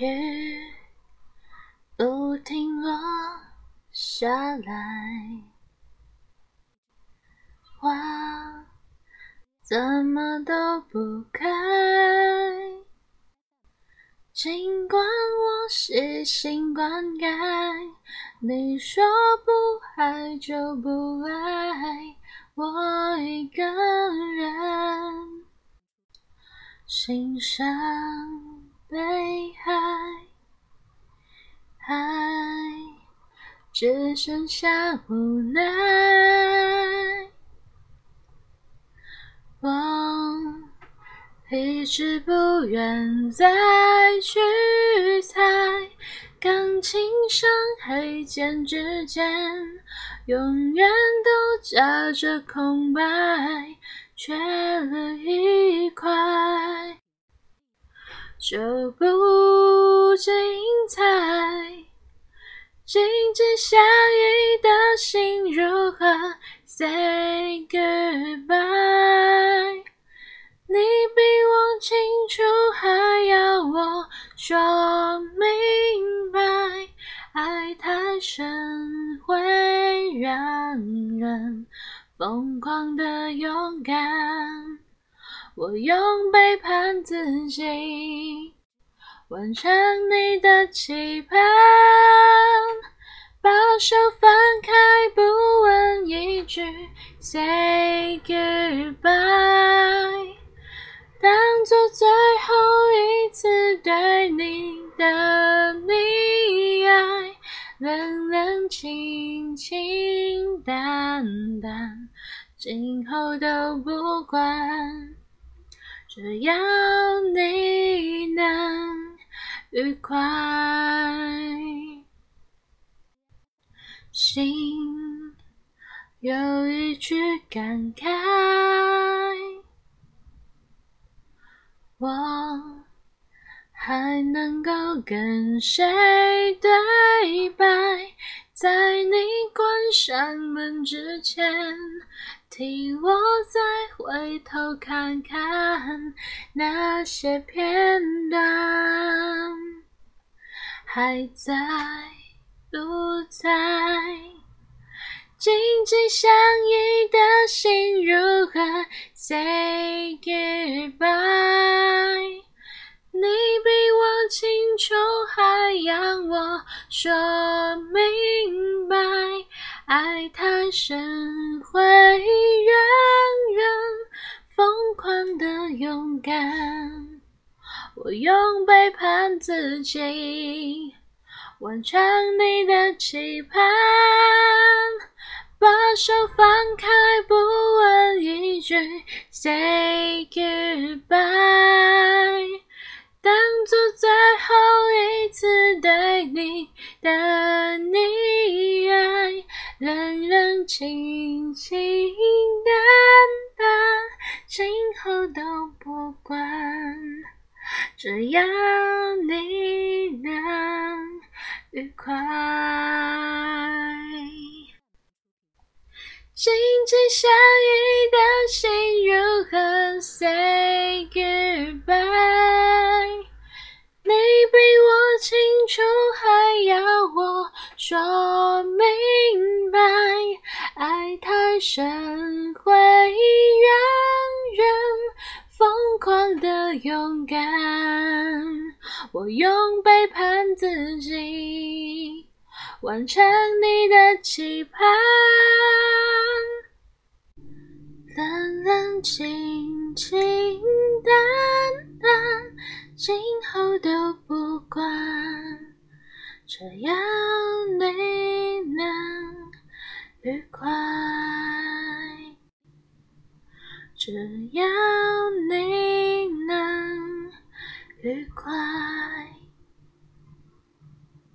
雨不停落下来，花怎么都不开。尽管我细心灌溉，你说不爱就不爱，我一个人欣赏北海，海只剩下无奈。我。一直不愿再去猜，钢琴上黑键之间，永远都夹着空白，缺了一块，就不精彩。静静相依的心如何 say goodbye？你比我清楚，还要我说明白。爱太深会让人疯狂的勇敢。我用背叛自己，完成你的期盼。把手放开，不问一句，say goodbye。当做最后一次对你的溺爱，冷冷清清淡淡，今后都不管，只要你能愉快。心有一句感慨。我还能够跟谁对白？在你关上门之前，替我再回头看看那些片段，还在不在？紧紧相依的心如何 say goodbye？你比我清楚，还要我说明。深会让人疯狂的勇敢。我用背叛自己，完成你的期盼。把手放开，不问一句，say good。只要你能愉快。紧紧相依的心如何 say goodbye？你比我清楚，还要我说明白。爱太深会让狂的勇敢。我用背叛自己。完成你的期盼，冷冷清清淡淡，今后都不管，只要你能愉快，只要你越快